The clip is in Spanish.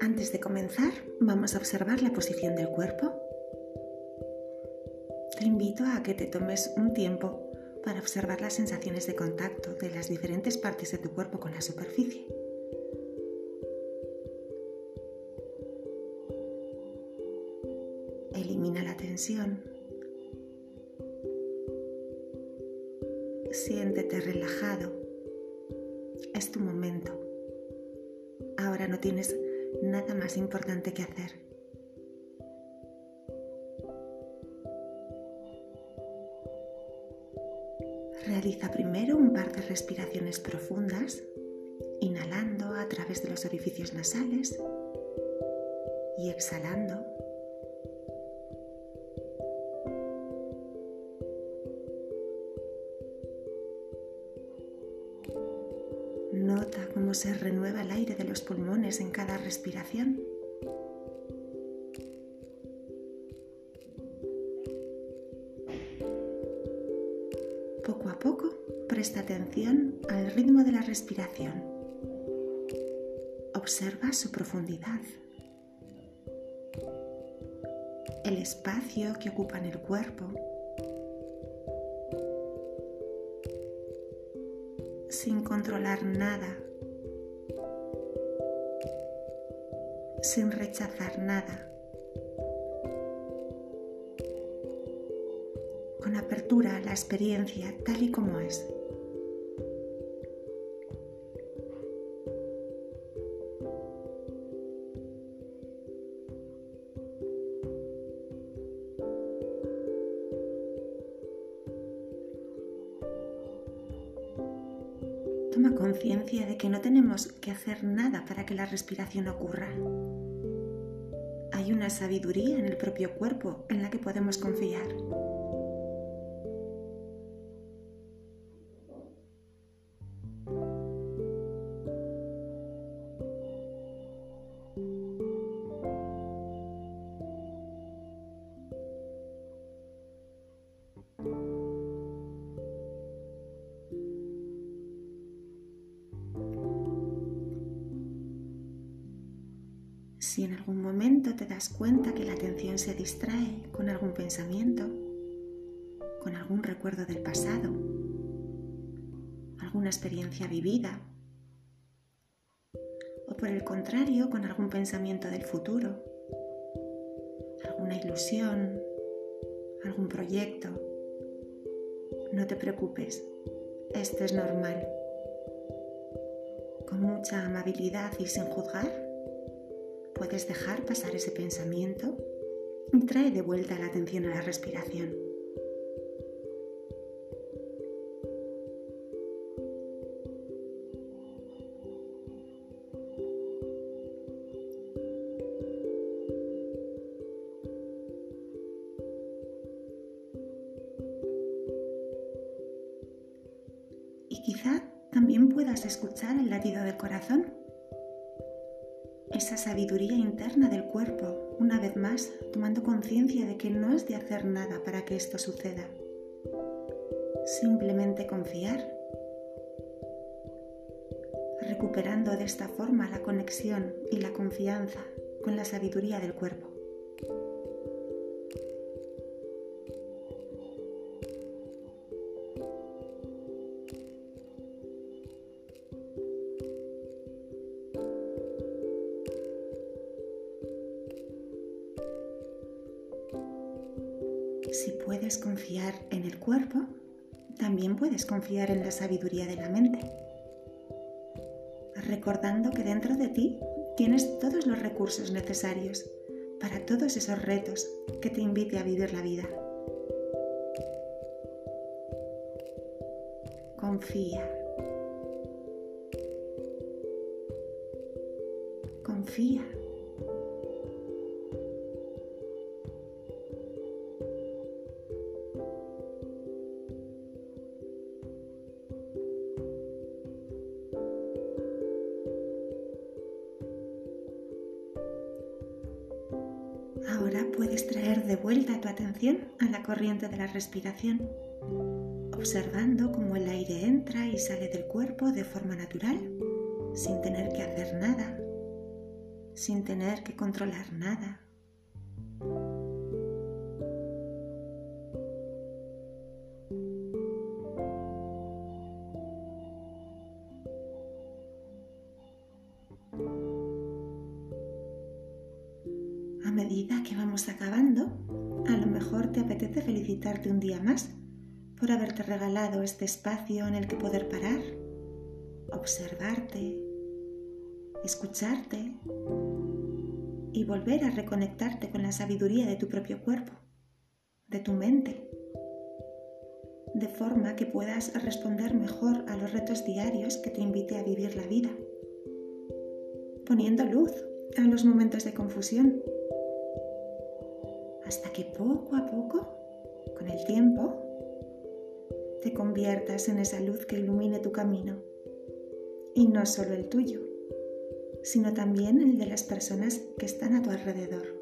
Antes de comenzar, vamos a observar la posición del cuerpo. Te invito a que te tomes un tiempo para observar las sensaciones de contacto de las diferentes partes de tu cuerpo con la superficie. Elimina la tensión. Relajado. Es tu momento. Ahora no tienes nada más importante que hacer. Realiza primero un par de respiraciones profundas, inhalando a través de los orificios nasales y exhalando. Nota cómo se renueva el aire de los pulmones en cada respiración. Poco a poco, presta atención al ritmo de la respiración. Observa su profundidad, el espacio que ocupa en el cuerpo sin controlar nada, sin rechazar nada, con apertura a la experiencia tal y como es. Toma conciencia de que no tenemos que hacer nada para que la respiración ocurra. Hay una sabiduría en el propio cuerpo en la que podemos confiar. Si en algún momento te das cuenta que la atención se distrae con algún pensamiento, con algún recuerdo del pasado, alguna experiencia vivida, o por el contrario con algún pensamiento del futuro, alguna ilusión, algún proyecto, no te preocupes, esto es normal. Con mucha amabilidad y sin juzgar, puedes dejar pasar ese pensamiento y trae de vuelta la atención a la respiración. Y quizá también puedas escuchar el latido del corazón esa sabiduría interna del cuerpo, una vez más, tomando conciencia de que no has de hacer nada para que esto suceda. Simplemente confiar, recuperando de esta forma la conexión y la confianza con la sabiduría del cuerpo. Si puedes confiar en el cuerpo, también puedes confiar en la sabiduría de la mente. Recordando que dentro de ti tienes todos los recursos necesarios para todos esos retos que te invite a vivir la vida. Confía. Confía. Ahora puedes traer de vuelta tu atención a la corriente de la respiración, observando cómo el aire entra y sale del cuerpo de forma natural, sin tener que hacer nada, sin tener que controlar nada. Medida que vamos acabando, a lo mejor te apetece felicitarte un día más por haberte regalado este espacio en el que poder parar, observarte, escucharte y volver a reconectarte con la sabiduría de tu propio cuerpo, de tu mente, de forma que puedas responder mejor a los retos diarios que te invite a vivir la vida, poniendo luz a los momentos de confusión hasta que poco a poco, con el tiempo, te conviertas en esa luz que ilumine tu camino. Y no solo el tuyo, sino también el de las personas que están a tu alrededor.